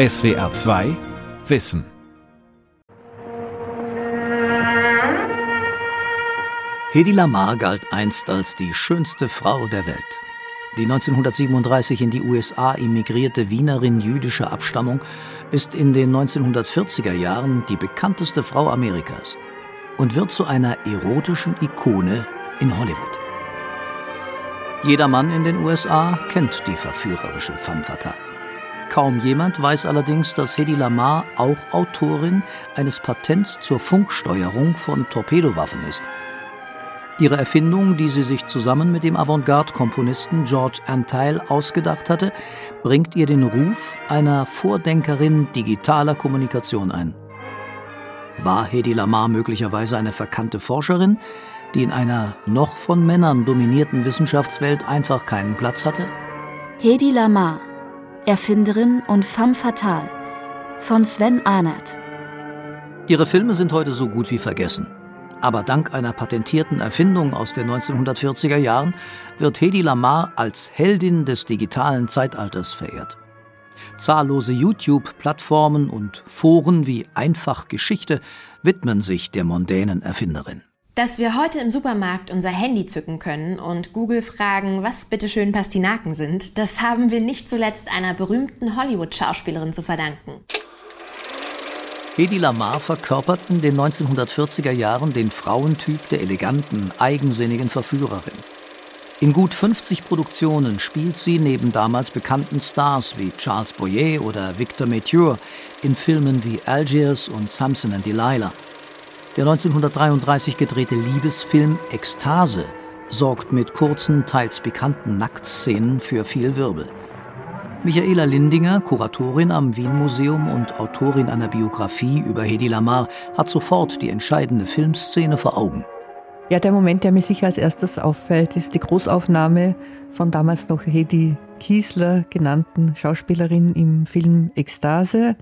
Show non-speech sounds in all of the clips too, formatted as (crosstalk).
SWR 2 Wissen. Hedi Lamar galt einst als die schönste Frau der Welt. Die 1937 in die USA emigrierte Wienerin jüdischer Abstammung ist in den 1940er Jahren die bekannteste Frau Amerikas und wird zu einer erotischen Ikone in Hollywood. Jeder Mann in den USA kennt die verführerische femme fatale. Kaum jemand weiß allerdings, dass Hedy Lamar auch Autorin eines Patents zur Funksteuerung von Torpedowaffen ist. Ihre Erfindung, die sie sich zusammen mit dem Avantgarde-Komponisten George Antheil ausgedacht hatte, bringt ihr den Ruf einer Vordenkerin digitaler Kommunikation ein. War Hedy Lamar möglicherweise eine verkannte Forscherin, die in einer noch von Männern dominierten Wissenschaftswelt einfach keinen Platz hatte? Hedy Lamar Erfinderin und femme fatale von Sven Arnert. Ihre Filme sind heute so gut wie vergessen. Aber dank einer patentierten Erfindung aus den 1940er Jahren wird Hedy Lamar als Heldin des digitalen Zeitalters verehrt. Zahllose YouTube-Plattformen und Foren wie Einfach Geschichte widmen sich der mondänen Erfinderin. Dass wir heute im Supermarkt unser Handy zücken können und Google fragen, was bitteschön Pastinaken sind, das haben wir nicht zuletzt einer berühmten Hollywood-Schauspielerin zu verdanken. Hedy Lamar verkörpert in den 1940er Jahren den Frauentyp der eleganten, eigensinnigen Verführerin. In gut 50 Produktionen spielt sie neben damals bekannten Stars wie Charles Boyer oder Victor Mature in Filmen wie Algiers und Samson and Delilah. Der 1933 gedrehte Liebesfilm Ekstase sorgt mit kurzen, teils bekannten Nacktszenen für viel Wirbel. Michaela Lindinger, Kuratorin am Wien Museum und Autorin einer Biografie über Hedy Lamar, hat sofort die entscheidende Filmszene vor Augen. Ja, der Moment, der mir sicher als erstes auffällt, ist die Großaufnahme von damals noch Hedy Kiesler genannten Schauspielerin im Film Ekstase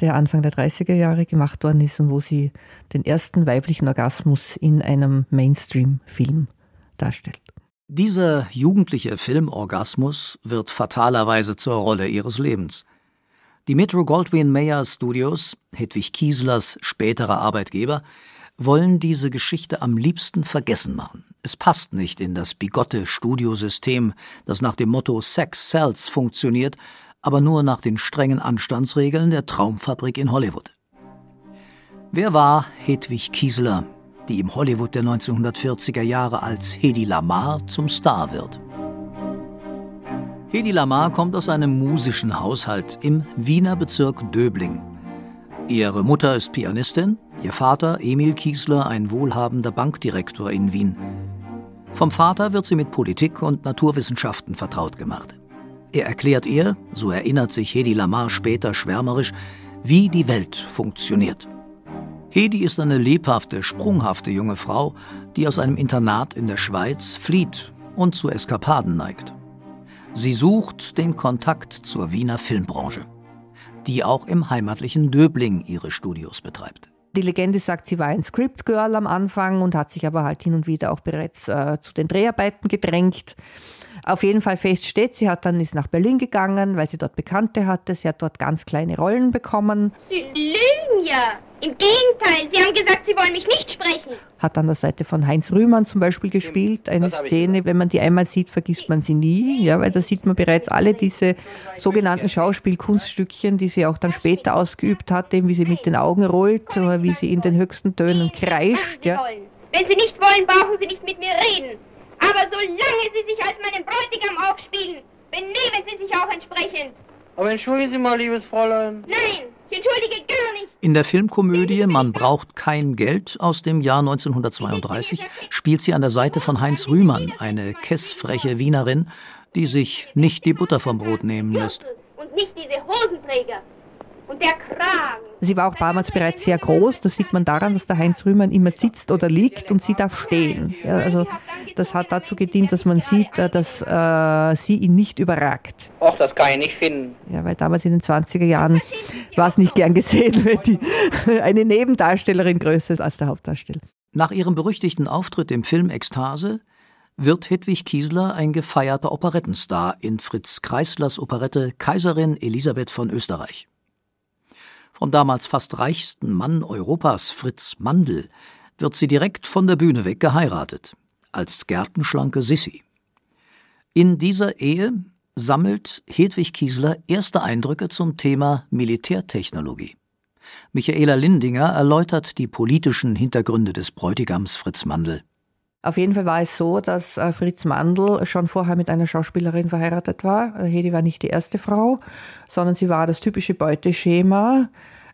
der Anfang der 30er Jahre gemacht worden ist und wo sie den ersten weiblichen Orgasmus in einem Mainstream-Film darstellt. Dieser jugendliche Filmorgasmus wird fatalerweise zur Rolle ihres Lebens. Die Metro Goldwyn Mayer Studios, Hedwig Kieslers späterer Arbeitgeber, wollen diese Geschichte am liebsten vergessen machen. Es passt nicht in das bigotte Studiosystem, das nach dem Motto Sex Sells funktioniert aber nur nach den strengen Anstandsregeln der Traumfabrik in Hollywood. Wer war Hedwig Kiesler, die im Hollywood der 1940er Jahre als Hedy Lamar zum Star wird? Hedy Lamar kommt aus einem musischen Haushalt im Wiener Bezirk Döbling. Ihre Mutter ist Pianistin, ihr Vater Emil Kiesler ein wohlhabender Bankdirektor in Wien. Vom Vater wird sie mit Politik und Naturwissenschaften vertraut gemacht. Er erklärt ihr, so erinnert sich Hedy Lamar später schwärmerisch, wie die Welt funktioniert. Hedy ist eine lebhafte, sprunghafte junge Frau, die aus einem Internat in der Schweiz flieht und zu Eskapaden neigt. Sie sucht den Kontakt zur Wiener Filmbranche, die auch im heimatlichen Döbling ihre Studios betreibt. Die Legende sagt, sie war ein Script Girl am Anfang und hat sich aber halt hin und wieder auch bereits äh, zu den Dreharbeiten gedrängt. Auf jeden Fall fest steht, sie hat dann ist nach Berlin gegangen, weil sie dort Bekannte hatte. Sie hat dort ganz kleine Rollen bekommen. Sie lügen ja. Im Gegenteil, Sie haben gesagt, Sie wollen mich nicht sprechen. Hat an der Seite von Heinz Rühmann zum Beispiel gespielt. Eine Szene, wenn man die einmal sieht, vergisst man sie nie. Ja, weil da sieht man bereits alle diese sogenannten Schauspielkunststückchen, die sie auch dann später ausgeübt hat, eben wie sie mit den Augen rollt, wie sie in den höchsten Tönen kreischt. Ja. Wenn Sie nicht wollen, brauchen Sie nicht mit mir reden. Aber solange Sie sich als meinen Bräutigam aufspielen, benehmen Sie sich auch entsprechend. Aber entschuldigen Sie mal, liebes Fräulein. Nein, ich entschuldige gar nicht. In der Filmkomödie Man braucht kein Geld aus dem Jahr 1932 spielt sie an der Seite von Heinz Rühmann, eine kessfreche Wienerin, die sich nicht die Butter vom Brot nehmen lässt. Und nicht diese Hosenträger. Und der Kragen. Sie war auch damals bereits sehr groß. Das sieht man daran, dass der Heinz Rühmann immer sitzt oder liegt und sie darf stehen. Ja, also das hat dazu gedient, dass man sieht, äh, dass äh, sie ihn nicht überragt. Och, das kann ich nicht finden. Ja, weil damals in den 20er Jahren war es nicht gern gesehen, (laughs) wenn die, eine Nebendarstellerin größer ist als der Hauptdarsteller. Nach ihrem berüchtigten Auftritt im Film Ekstase wird Hedwig Kiesler ein gefeierter Operettenstar in Fritz Kreislers Operette Kaiserin Elisabeth von Österreich. Vom damals fast reichsten Mann Europas, Fritz Mandl, wird sie direkt von der Bühne weg geheiratet, als gärtenschlanke Sissi. In dieser Ehe sammelt Hedwig Kiesler erste Eindrücke zum Thema Militärtechnologie. Michaela Lindinger erläutert die politischen Hintergründe des Bräutigams Fritz Mandl. Auf jeden Fall war es so, dass äh, Fritz Mandl schon vorher mit einer Schauspielerin verheiratet war. Also Hedi war nicht die erste Frau, sondern sie war das typische Beuteschema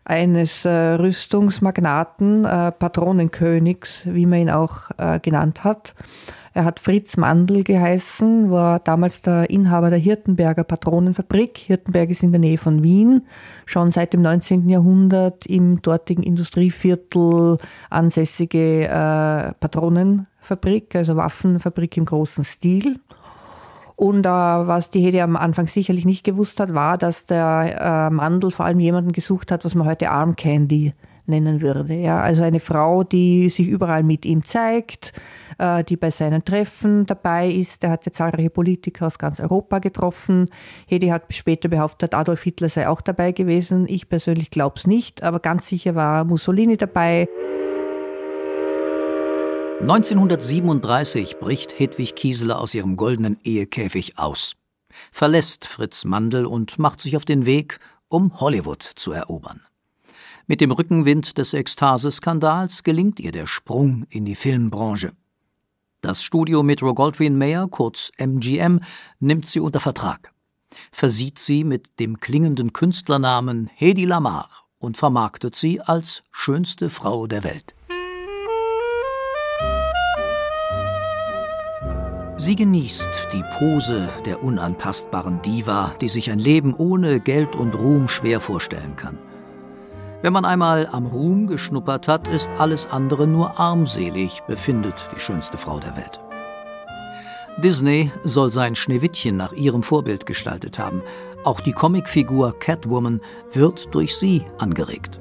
eines äh, Rüstungsmagnaten, äh, Patronenkönigs, wie man ihn auch genannt hat. Er hat Fritz Mandl geheißen, war damals der Inhaber der Hirtenberger Patronenfabrik. Hirtenberg ist in der Nähe von Wien, schon seit dem 19. Jahrhundert im dortigen Industrieviertel ansässige äh, Patronenfabrik, also Waffenfabrik im großen Stil. Und äh, was die Hede am Anfang sicherlich nicht gewusst hat, war, dass der äh, Mandel vor allem jemanden gesucht hat, was man heute Arm Candy nennen würde. Ja, also eine Frau, die sich überall mit ihm zeigt, äh, die bei seinen Treffen dabei ist. Er hat ja zahlreiche Politiker aus ganz Europa getroffen. Hedi hat später behauptet, Adolf Hitler sei auch dabei gewesen. Ich persönlich glaube es nicht, aber ganz sicher war Mussolini dabei. 1937 bricht Hedwig Kieseler aus ihrem goldenen Ehekäfig aus, verlässt Fritz Mandel und macht sich auf den Weg, um Hollywood zu erobern. Mit dem Rückenwind des Ekstase-Skandals gelingt ihr der Sprung in die Filmbranche. Das Studio Metro Goldwyn Mayer, kurz MGM, nimmt sie unter Vertrag, versieht sie mit dem klingenden Künstlernamen Hedy Lamar und vermarktet sie als schönste Frau der Welt. Sie genießt die Pose der unantastbaren Diva, die sich ein Leben ohne Geld und Ruhm schwer vorstellen kann. Wenn man einmal am Ruhm geschnuppert hat, ist alles andere nur armselig, befindet die schönste Frau der Welt. Disney soll sein Schneewittchen nach ihrem Vorbild gestaltet haben. Auch die Comicfigur Catwoman wird durch sie angeregt.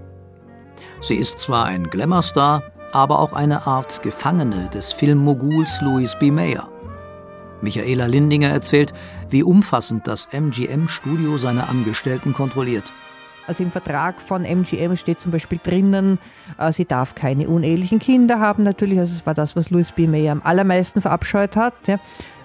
Sie ist zwar ein Glamourstar, aber auch eine Art Gefangene des Filmmoguls Louis B. Mayer. Michaela Lindinger erzählt, wie umfassend das MGM-Studio seine Angestellten kontrolliert. Also im Vertrag von MGM steht zum Beispiel drinnen, äh, sie darf keine unehelichen Kinder haben natürlich. Also es war das, was Louis B. Mayer am allermeisten verabscheut hat. Ja.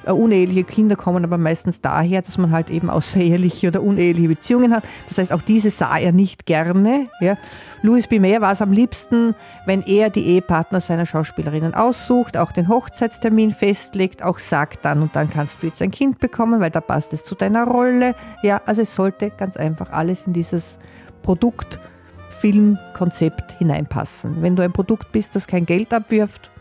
Äh, uneheliche Kinder kommen aber meistens daher, dass man halt eben außereheliche oder uneheliche Beziehungen hat. Das heißt, auch diese sah er nicht gerne. Ja. Louis B. War es am liebsten, wenn er die Ehepartner seiner Schauspielerinnen aussucht, auch den Hochzeitstermin festlegt, auch sagt, dann und dann kannst du jetzt ein Kind bekommen, weil da passt es zu deiner Rolle. Ja, also es sollte ganz einfach alles in dieses Produkt, Filmkonzept hineinpassen. Wenn du ein Produkt bist, das kein Geld abwirft,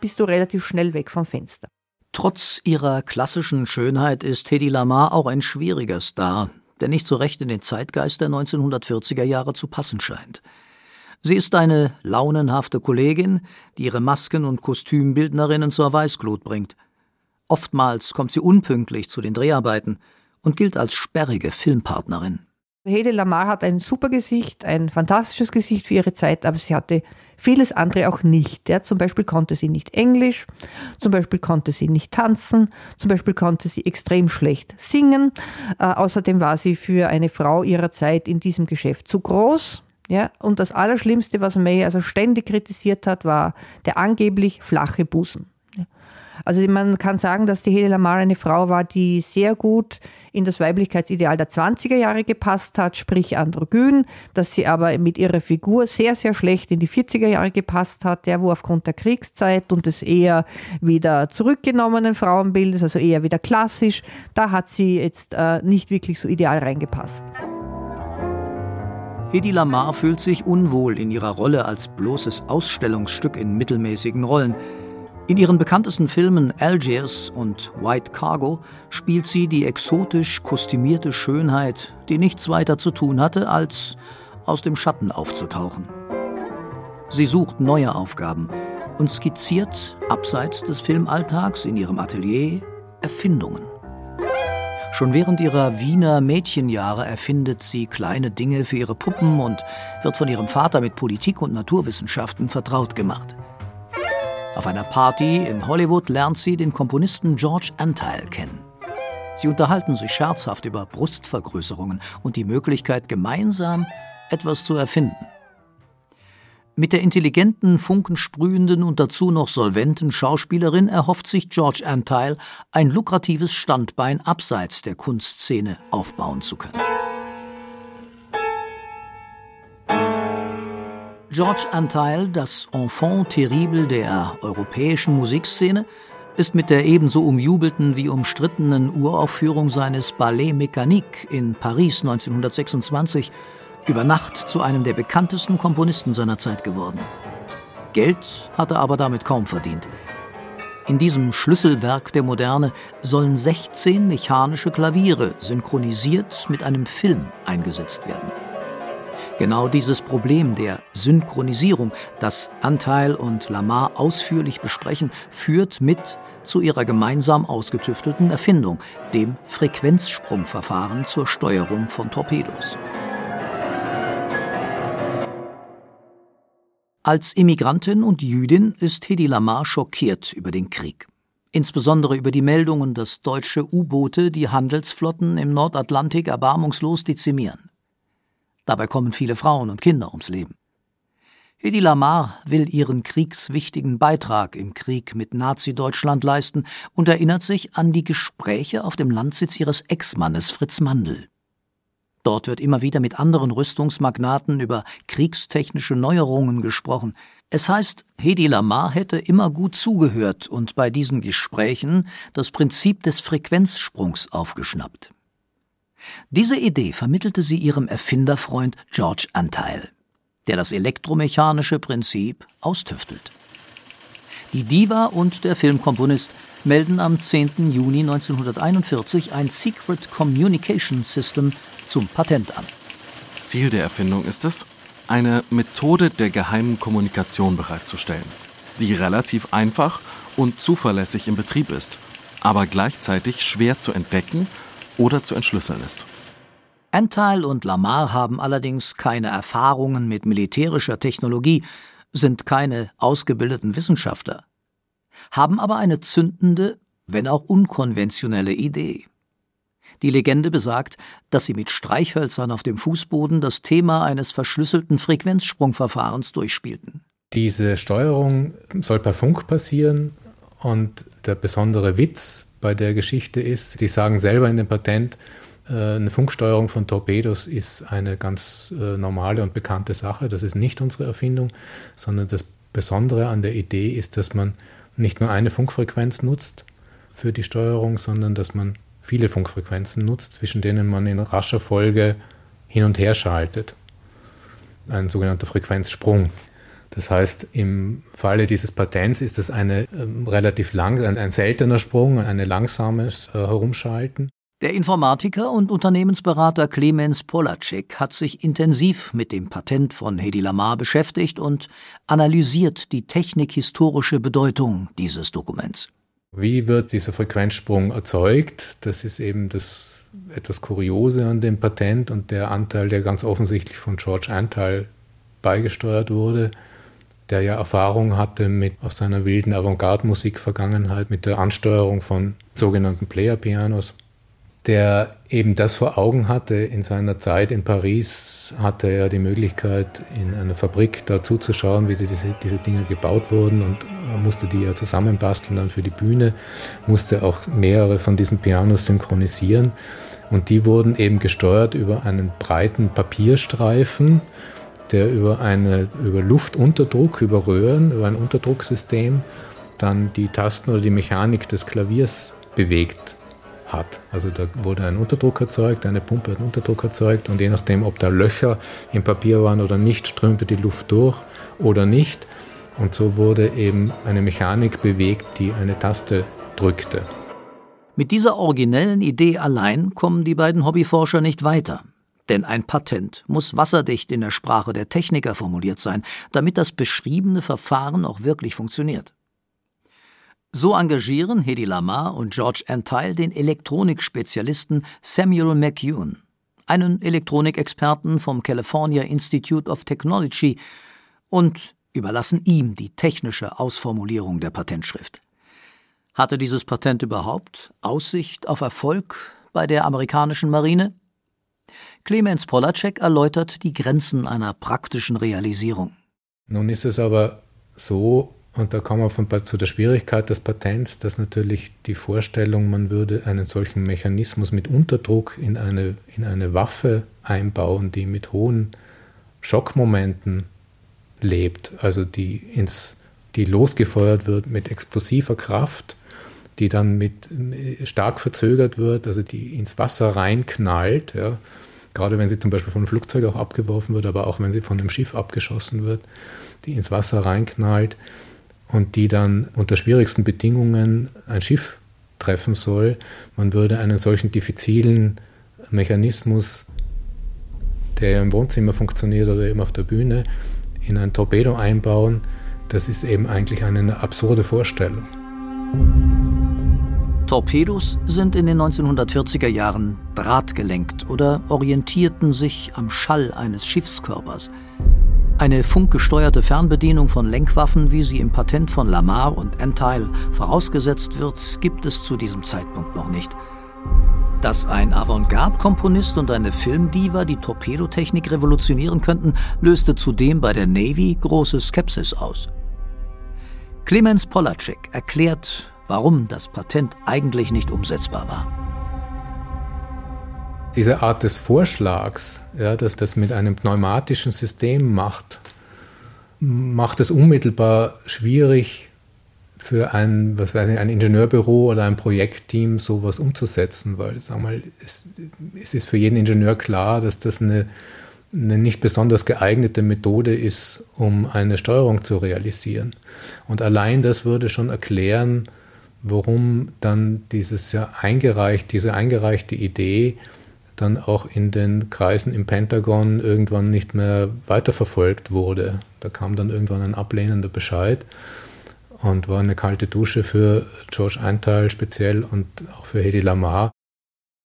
bist du relativ schnell weg vom Fenster. Trotz ihrer klassischen Schönheit ist Hedy Lamar auch ein schwieriger Star, der nicht so recht in den Zeitgeist der 1940er Jahre zu passen scheint. Sie ist eine launenhafte Kollegin, die ihre Masken- und Kostümbildnerinnen zur Weißglut bringt. Oftmals kommt sie unpünktlich zu den Dreharbeiten und gilt als sperrige Filmpartnerin. Hede Lamar hat ein super Gesicht, ein fantastisches Gesicht für ihre Zeit, aber sie hatte vieles andere auch nicht. Ja, zum Beispiel konnte sie nicht Englisch, zum Beispiel konnte sie nicht tanzen, zum Beispiel konnte sie extrem schlecht singen. Äh, außerdem war sie für eine Frau ihrer Zeit in diesem Geschäft zu groß. Ja, und das Allerschlimmste, was May also ständig kritisiert hat, war der angeblich flache Busen. Also man kann sagen, dass die Hede Lamar eine Frau war, die sehr gut in das Weiblichkeitsideal der 20er Jahre gepasst hat, sprich androgyn, dass sie aber mit ihrer Figur sehr, sehr schlecht in die 40er Jahre gepasst hat, der wo aufgrund der Kriegszeit und des eher wieder zurückgenommenen Frauenbildes, also eher wieder klassisch, da hat sie jetzt äh, nicht wirklich so ideal reingepasst. Hedy Lamar fühlt sich unwohl in ihrer Rolle als bloßes Ausstellungsstück in mittelmäßigen Rollen. In ihren bekanntesten Filmen Algiers und White Cargo spielt sie die exotisch kostümierte Schönheit, die nichts weiter zu tun hatte, als aus dem Schatten aufzutauchen. Sie sucht neue Aufgaben und skizziert abseits des Filmalltags in ihrem Atelier Erfindungen. Schon während ihrer Wiener Mädchenjahre erfindet sie kleine Dinge für ihre Puppen und wird von ihrem Vater mit Politik und Naturwissenschaften vertraut gemacht. Auf einer Party in Hollywood lernt sie den Komponisten George Antheil kennen. Sie unterhalten sich scherzhaft über Brustvergrößerungen und die Möglichkeit, gemeinsam etwas zu erfinden. Mit der intelligenten, funkensprühenden und dazu noch solventen Schauspielerin erhofft sich George Antile, ein lukratives Standbein abseits der Kunstszene aufbauen zu können. George Antile, das Enfant terrible der europäischen Musikszene, ist mit der ebenso umjubelten wie umstrittenen Uraufführung seines Ballet Mécanique in Paris 1926 über Nacht zu einem der bekanntesten Komponisten seiner Zeit geworden. Geld hat er aber damit kaum verdient. In diesem Schlüsselwerk der Moderne sollen 16 mechanische Klaviere synchronisiert mit einem Film eingesetzt werden. Genau dieses Problem der Synchronisierung, das Anteil und Lamar ausführlich besprechen, führt mit zu ihrer gemeinsam ausgetüftelten Erfindung, dem Frequenzsprungverfahren zur Steuerung von Torpedos. Als Immigrantin und Jüdin ist Hedi Lamar schockiert über den Krieg. Insbesondere über die Meldungen, dass deutsche U-Boote die Handelsflotten im Nordatlantik erbarmungslos dezimieren. Dabei kommen viele Frauen und Kinder ums Leben. Hedi Lamar will ihren kriegswichtigen Beitrag im Krieg mit Nazi-Deutschland leisten und erinnert sich an die Gespräche auf dem Landsitz ihres Ex-Mannes Fritz Mandl. Dort wird immer wieder mit anderen Rüstungsmagnaten über kriegstechnische Neuerungen gesprochen. Es heißt, Hedi Lamar hätte immer gut zugehört und bei diesen Gesprächen das Prinzip des Frequenzsprungs aufgeschnappt. Diese Idee vermittelte sie ihrem Erfinderfreund George Anteil, der das elektromechanische Prinzip austüftelt. Die Diva und der Filmkomponist melden am 10. Juni 1941 ein Secret Communication System zum Patent an. Ziel der Erfindung ist es, eine Methode der geheimen Kommunikation bereitzustellen, die relativ einfach und zuverlässig im Betrieb ist, aber gleichzeitig schwer zu entdecken oder zu entschlüsseln ist. Anteil und Lamar haben allerdings keine Erfahrungen mit militärischer Technologie, sind keine ausgebildeten Wissenschaftler, haben aber eine zündende, wenn auch unkonventionelle Idee. Die Legende besagt, dass sie mit Streichhölzern auf dem Fußboden das Thema eines verschlüsselten Frequenzsprungverfahrens durchspielten. Diese Steuerung soll per Funk passieren und der besondere Witz bei der Geschichte ist, die sagen selber in dem Patent, äh, eine Funksteuerung von Torpedos ist eine ganz äh, normale und bekannte Sache. Das ist nicht unsere Erfindung, sondern das Besondere an der Idee ist, dass man nicht nur eine Funkfrequenz nutzt für die Steuerung, sondern dass man viele Funkfrequenzen nutzt, zwischen denen man in rascher Folge hin und her schaltet. Ein sogenannter Frequenzsprung. Das heißt, im Falle dieses Patents ist es eine äh, relativ lang, ein, ein, seltener Sprung, ein langsames äh, Herumschalten. Der Informatiker und Unternehmensberater Clemens Polacek hat sich intensiv mit dem Patent von Hedy Lamar beschäftigt und analysiert die technikhistorische Bedeutung dieses Dokuments. Wie wird dieser Frequenzsprung erzeugt? Das ist eben das etwas Kuriose an dem Patent und der Anteil, der ganz offensichtlich von George Anteil beigesteuert wurde, der ja Erfahrung hatte mit aus seiner wilden Avantgarde-Musik-Vergangenheit mit der Ansteuerung von sogenannten Player-Pianos, der eben das vor Augen hatte. In seiner Zeit in Paris, hatte er die Möglichkeit, in einer Fabrik da zuzuschauen, wie diese, diese Dinge gebaut wurden. Und musste die ja zusammenbasteln dann für die Bühne, musste auch mehrere von diesen Pianos synchronisieren. Und die wurden eben gesteuert über einen breiten Papierstreifen, der über, eine, über Luftunterdruck, über Röhren, über ein Unterdrucksystem dann die Tasten oder die Mechanik des Klaviers bewegt hat. Also da wurde ein Unterdruck erzeugt, eine Pumpe hat Unterdruck erzeugt und je nachdem, ob da Löcher im Papier waren oder nicht, strömte die Luft durch oder nicht. Und so wurde eben eine Mechanik bewegt, die eine Taste drückte. Mit dieser originellen Idee allein kommen die beiden Hobbyforscher nicht weiter. Denn ein Patent muss wasserdicht in der Sprache der Techniker formuliert sein, damit das beschriebene Verfahren auch wirklich funktioniert. So engagieren Hedy Lamar und George Antile den Elektronikspezialisten Samuel McEwen, einen Elektronikexperten vom California Institute of Technology, und überlassen ihm die technische Ausformulierung der Patentschrift. Hatte dieses Patent überhaupt Aussicht auf Erfolg bei der amerikanischen Marine? Clemens Polacek erläutert die Grenzen einer praktischen Realisierung. Nun ist es aber so, und da kommen wir zu der Schwierigkeit des Patents, dass natürlich die Vorstellung, man würde einen solchen Mechanismus mit Unterdruck in eine, in eine Waffe einbauen, die mit hohen Schockmomenten lebt, also die, ins, die losgefeuert wird mit explosiver Kraft, die dann mit stark verzögert wird, also die ins Wasser reinknallt, ja, gerade wenn sie zum Beispiel von einem Flugzeug auch abgeworfen wird, aber auch wenn sie von einem Schiff abgeschossen wird, die ins Wasser reinknallt und die dann unter schwierigsten Bedingungen ein Schiff treffen soll. Man würde einen solchen diffizilen Mechanismus, der im Wohnzimmer funktioniert oder eben auf der Bühne, in ein Torpedo einbauen. Das ist eben eigentlich eine absurde Vorstellung. Torpedos sind in den 1940er Jahren bratgelenkt oder orientierten sich am Schall eines Schiffskörpers. Eine funkgesteuerte Fernbedienung von Lenkwaffen, wie sie im Patent von Lamar und Entile vorausgesetzt wird, gibt es zu diesem Zeitpunkt noch nicht. Dass ein Avantgarde-Komponist und eine Filmdiva die Torpedotechnik revolutionieren könnten, löste zudem bei der Navy große Skepsis aus. Clemens Polacek erklärt, warum das Patent eigentlich nicht umsetzbar war diese Art des Vorschlags, ja, dass das mit einem pneumatischen System macht, macht es unmittelbar schwierig für ein, was weiß ich, ein Ingenieurbüro oder ein Projektteam sowas umzusetzen, weil sag mal, es, es ist für jeden Ingenieur klar, dass das eine, eine nicht besonders geeignete Methode ist, um eine Steuerung zu realisieren. Und allein das würde schon erklären, warum dann dieses ja eingereicht, diese eingereichte Idee dann auch in den Kreisen im Pentagon irgendwann nicht mehr weiterverfolgt wurde. Da kam dann irgendwann ein ablehnender Bescheid und war eine kalte Dusche für George Eintal speziell und auch für Hedy Lamar.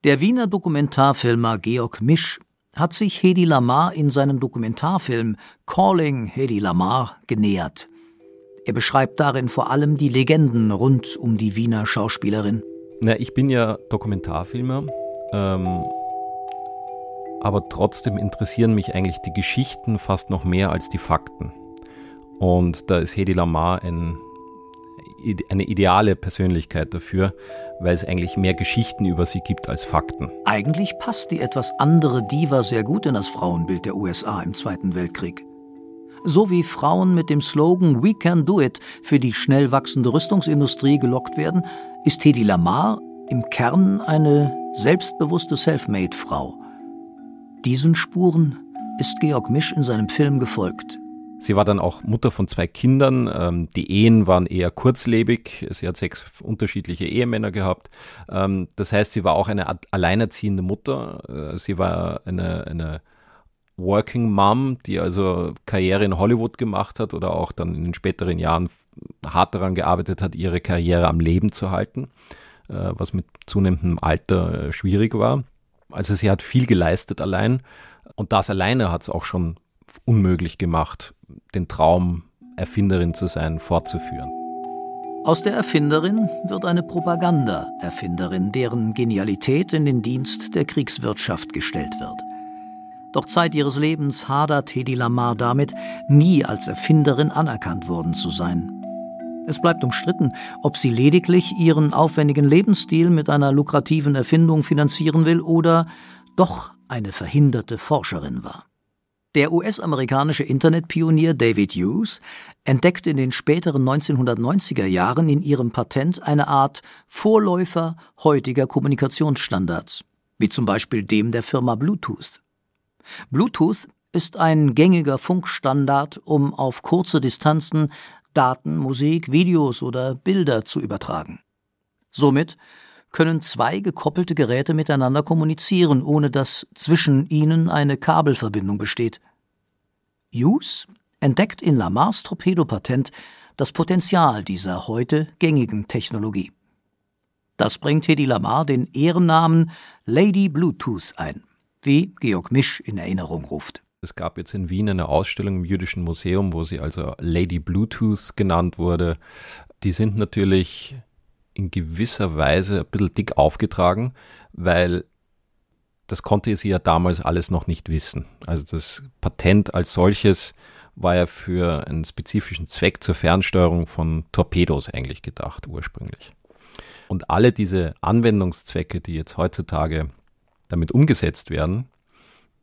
Der Wiener Dokumentarfilmer Georg Misch hat sich Hedy Lamar in seinem Dokumentarfilm Calling Hedy Lamar genähert. Er beschreibt darin vor allem die Legenden rund um die Wiener Schauspielerin. Na, ich bin ja Dokumentarfilmer ähm, aber trotzdem interessieren mich eigentlich die Geschichten fast noch mehr als die Fakten. Und da ist Hedy Lamar ein, eine ideale Persönlichkeit dafür, weil es eigentlich mehr Geschichten über sie gibt als Fakten. Eigentlich passt die etwas andere Diva sehr gut in das Frauenbild der USA im Zweiten Weltkrieg. So wie Frauen mit dem Slogan We Can Do It für die schnell wachsende Rüstungsindustrie gelockt werden, ist Hedy Lamar im Kern eine selbstbewusste Selfmade-Frau diesen Spuren ist Georg Misch in seinem Film gefolgt. Sie war dann auch Mutter von zwei Kindern. Ähm, die Ehen waren eher kurzlebig. Sie hat sechs unterschiedliche Ehemänner gehabt. Ähm, das heißt, sie war auch eine alleinerziehende Mutter. Äh, sie war eine, eine Working Mom, die also Karriere in Hollywood gemacht hat oder auch dann in den späteren Jahren hart daran gearbeitet hat, ihre Karriere am Leben zu halten, äh, was mit zunehmendem Alter äh, schwierig war. Also sie hat viel geleistet allein und das alleine hat es auch schon unmöglich gemacht, den Traum, Erfinderin zu sein, fortzuführen. Aus der Erfinderin wird eine Propaganda-Erfinderin, deren Genialität in den Dienst der Kriegswirtschaft gestellt wird. Doch Zeit ihres Lebens hadert Hedy Lamar damit, nie als Erfinderin anerkannt worden zu sein. Es bleibt umstritten, ob sie lediglich ihren aufwendigen Lebensstil mit einer lukrativen Erfindung finanzieren will oder doch eine verhinderte Forscherin war. Der US-amerikanische Internetpionier David Hughes entdeckt in den späteren 1990er Jahren in ihrem Patent eine Art Vorläufer heutiger Kommunikationsstandards, wie zum Beispiel dem der Firma Bluetooth. Bluetooth ist ein gängiger Funkstandard, um auf kurze Distanzen Daten, Musik, Videos oder Bilder zu übertragen. Somit können zwei gekoppelte Geräte miteinander kommunizieren, ohne dass zwischen ihnen eine Kabelverbindung besteht. Hughes entdeckt in Lamars Torpedopatent das Potenzial dieser heute gängigen Technologie. Das bringt Hedy Lamar den Ehrennamen Lady Bluetooth ein, wie Georg Misch in Erinnerung ruft. Es gab jetzt in Wien eine Ausstellung im Jüdischen Museum, wo sie also Lady Bluetooth genannt wurde. Die sind natürlich in gewisser Weise ein bisschen dick aufgetragen, weil das konnte sie ja damals alles noch nicht wissen. Also das Patent als solches war ja für einen spezifischen Zweck zur Fernsteuerung von Torpedos eigentlich gedacht ursprünglich. Und alle diese Anwendungszwecke, die jetzt heutzutage damit umgesetzt werden,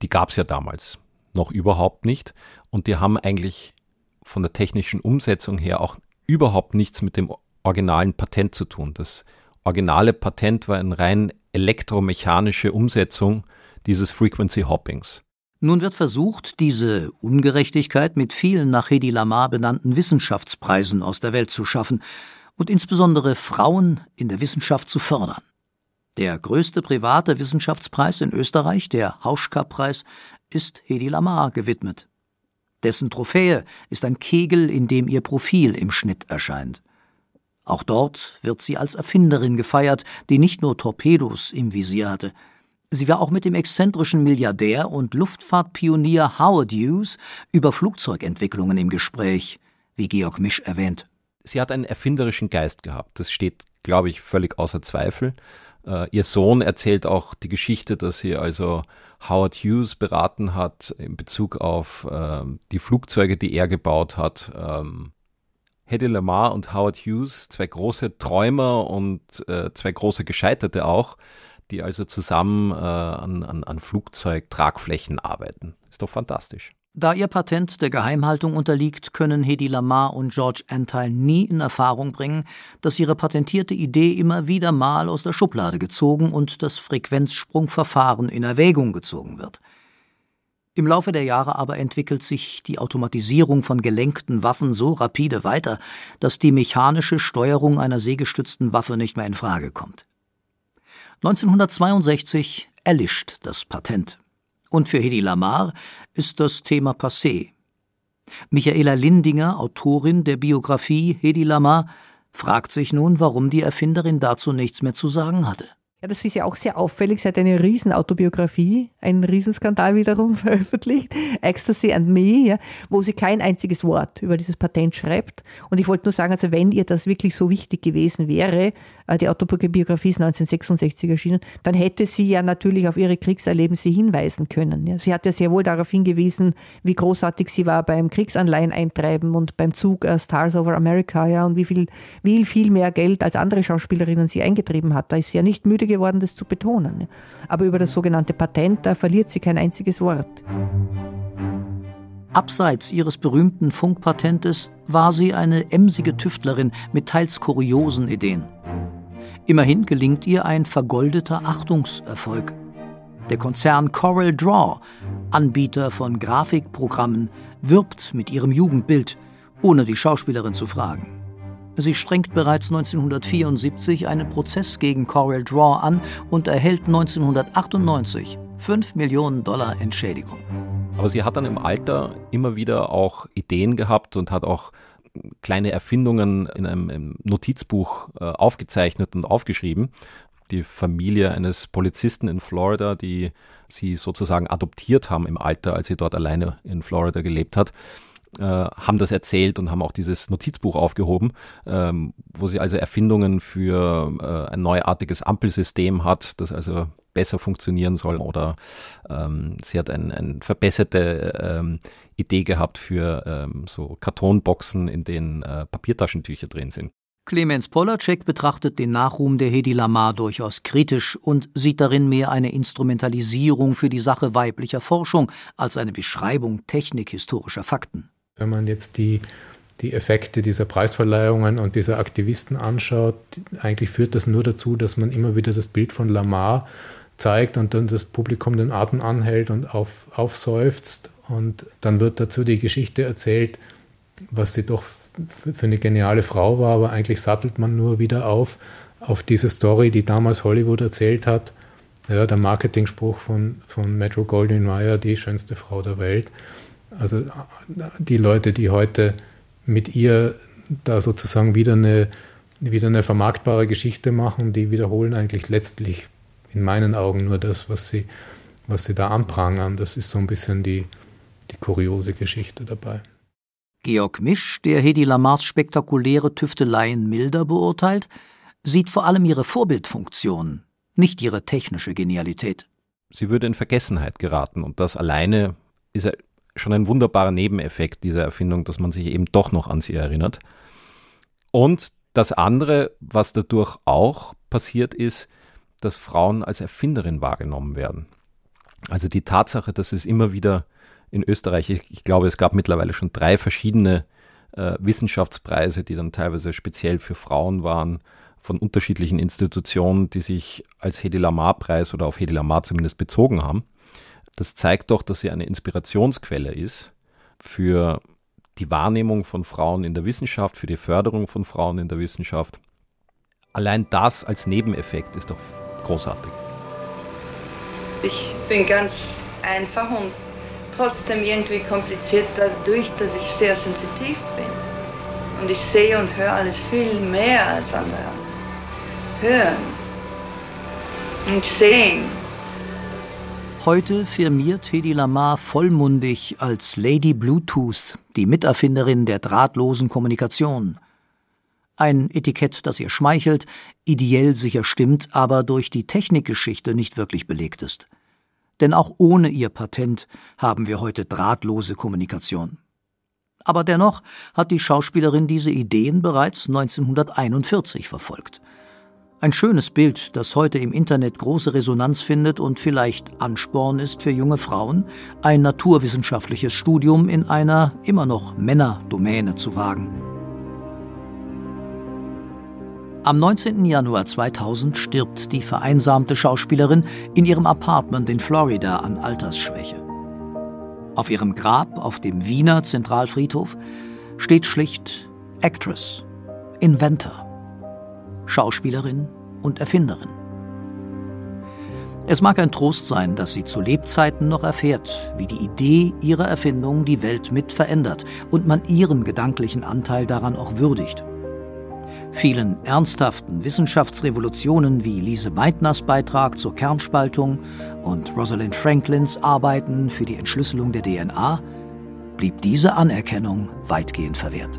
die gab es ja damals noch überhaupt nicht. Und die haben eigentlich von der technischen Umsetzung her auch überhaupt nichts mit dem originalen Patent zu tun. Das originale Patent war eine rein elektromechanische Umsetzung dieses Frequency Hoppings. Nun wird versucht, diese Ungerechtigkeit mit vielen nach Hedy Lamar benannten Wissenschaftspreisen aus der Welt zu schaffen und insbesondere Frauen in der Wissenschaft zu fördern. Der größte private Wissenschaftspreis in Österreich, der Hauschka-Preis, ist Hedy Lamar gewidmet. Dessen Trophäe ist ein Kegel, in dem ihr Profil im Schnitt erscheint. Auch dort wird sie als Erfinderin gefeiert, die nicht nur Torpedos im Visier hatte. Sie war auch mit dem exzentrischen Milliardär und Luftfahrtpionier Howard Hughes über Flugzeugentwicklungen im Gespräch, wie Georg Misch erwähnt. Sie hat einen erfinderischen Geist gehabt. Das steht, glaube ich, völlig außer Zweifel. Äh, ihr Sohn erzählt auch die Geschichte, dass sie also Howard Hughes beraten hat in Bezug auf äh, die Flugzeuge, die er gebaut hat. Ähm, Hedy Lamar und Howard Hughes, zwei große Träumer und äh, zwei große Gescheiterte auch, die also zusammen äh, an, an, an Flugzeugtragflächen arbeiten. Ist doch fantastisch. Da ihr Patent der Geheimhaltung unterliegt, können Hedy Lamar und George Antheil nie in Erfahrung bringen, dass ihre patentierte Idee immer wieder mal aus der Schublade gezogen und das Frequenzsprungverfahren in Erwägung gezogen wird. Im Laufe der Jahre aber entwickelt sich die Automatisierung von gelenkten Waffen so rapide weiter, dass die mechanische Steuerung einer seegestützten Waffe nicht mehr in Frage kommt. 1962 erlischt das Patent. Und für Hedy Lamar ist das Thema passé. Michaela Lindinger, Autorin der Biografie Hedy Lamar, fragt sich nun, warum die Erfinderin dazu nichts mehr zu sagen hatte. Ja, das ist ja auch sehr auffällig. Sie hat eine Riesenautobiografie, einen Riesenskandal wiederum (laughs) veröffentlicht, Ecstasy and Me, ja, wo sie kein einziges Wort über dieses Patent schreibt. Und ich wollte nur sagen, also wenn ihr das wirklich so wichtig gewesen wäre, die Autobiografie ist 1966 erschienen, dann hätte sie ja natürlich auf ihre Kriegserlebnisse hinweisen können. Sie hat ja sehr wohl darauf hingewiesen, wie großartig sie war beim Kriegsanleihen eintreiben und beim Zug uh, Stars over America, ja, und wie viel, wie viel mehr Geld als andere Schauspielerinnen sie eingetrieben hat. Da ist sie ja nicht müde geworden, das zu betonen. Aber über das sogenannte Patent, da verliert sie kein einziges Wort. Abseits ihres berühmten Funkpatentes war sie eine emsige Tüftlerin mit teils kuriosen Ideen. Immerhin gelingt ihr ein vergoldeter Achtungserfolg. Der Konzern Coral Draw, Anbieter von Grafikprogrammen, wirbt mit ihrem Jugendbild, ohne die Schauspielerin zu fragen. Sie strengt bereits 1974 einen Prozess gegen Coral Draw an und erhält 1998 5 Millionen Dollar Entschädigung. Aber sie hat dann im Alter immer wieder auch Ideen gehabt und hat auch kleine Erfindungen in einem Notizbuch äh, aufgezeichnet und aufgeschrieben. Die Familie eines Polizisten in Florida, die sie sozusagen adoptiert haben im Alter, als sie dort alleine in Florida gelebt hat, äh, haben das erzählt und haben auch dieses Notizbuch aufgehoben, ähm, wo sie also Erfindungen für äh, ein neuartiges Ampelsystem hat, das also besser funktionieren soll oder ähm, sie hat eine ein verbesserte ähm, Idee gehabt für ähm, so Kartonboxen, in denen äh, Papiertaschentücher drin sind. Clemens Polacek betrachtet den Nachruhm der Hedy Lamar durchaus kritisch und sieht darin mehr eine Instrumentalisierung für die Sache weiblicher Forschung als eine Beschreibung technikhistorischer Fakten. Wenn man jetzt die, die Effekte dieser Preisverleihungen und dieser Aktivisten anschaut, eigentlich führt das nur dazu, dass man immer wieder das Bild von Lamar zeigt und dann das Publikum den Atem anhält und auf, aufseufzt. Und dann wird dazu die Geschichte erzählt, was sie doch für eine geniale Frau war, aber eigentlich sattelt man nur wieder auf, auf diese Story, die damals Hollywood erzählt hat. Ja, der Marketingspruch von, von Metro Goldwyn Mayer, die schönste Frau der Welt. Also die Leute, die heute mit ihr da sozusagen wieder eine, wieder eine vermarktbare Geschichte machen, die wiederholen eigentlich letztlich in meinen Augen nur das, was sie, was sie da anprangern. Das ist so ein bisschen die, die kuriose Geschichte dabei. Georg Misch, der Hedy Lamars spektakuläre Tüfteleien milder beurteilt, sieht vor allem ihre Vorbildfunktion, nicht ihre technische Genialität. sie würde in Vergessenheit geraten. Und das alleine ist schon ein wunderbarer Nebeneffekt dieser Erfindung, dass man sich eben doch noch an sie erinnert. Und das andere, was dadurch auch passiert ist, dass Frauen als Erfinderin wahrgenommen werden. Also die Tatsache, dass es immer wieder in Österreich, ich, ich glaube, es gab mittlerweile schon drei verschiedene äh, Wissenschaftspreise, die dann teilweise speziell für Frauen waren, von unterschiedlichen Institutionen, die sich als Hedy Lamar-Preis oder auf Hedy Lamar zumindest bezogen haben. Das zeigt doch, dass sie eine Inspirationsquelle ist für die Wahrnehmung von Frauen in der Wissenschaft, für die Förderung von Frauen in der Wissenschaft. Allein das als Nebeneffekt ist doch großartig. Ich bin ganz einfach und trotzdem irgendwie kompliziert dadurch, dass ich sehr sensitiv bin. Und ich sehe und höre alles viel mehr als andere. Hören und sehen. Heute firmiert Hedy Lamar vollmundig als Lady Bluetooth, die Miterfinderin der drahtlosen Kommunikation. Ein Etikett, das ihr schmeichelt, ideell sicher stimmt, aber durch die Technikgeschichte nicht wirklich belegt ist. Denn auch ohne ihr Patent haben wir heute drahtlose Kommunikation. Aber dennoch hat die Schauspielerin diese Ideen bereits 1941 verfolgt. Ein schönes Bild, das heute im Internet große Resonanz findet und vielleicht Ansporn ist für junge Frauen, ein naturwissenschaftliches Studium in einer immer noch Männerdomäne zu wagen. Am 19. Januar 2000 stirbt die vereinsamte Schauspielerin in ihrem Apartment in Florida an Altersschwäche. Auf ihrem Grab auf dem Wiener Zentralfriedhof steht schlicht Actress, Inventor, Schauspielerin und Erfinderin. Es mag ein Trost sein, dass sie zu Lebzeiten noch erfährt, wie die Idee ihrer Erfindung die Welt mit verändert und man ihren gedanklichen Anteil daran auch würdigt. Vielen ernsthaften Wissenschaftsrevolutionen wie Lise Meitners Beitrag zur Kernspaltung und Rosalind Franklins Arbeiten für die Entschlüsselung der DNA blieb diese Anerkennung weitgehend verwehrt.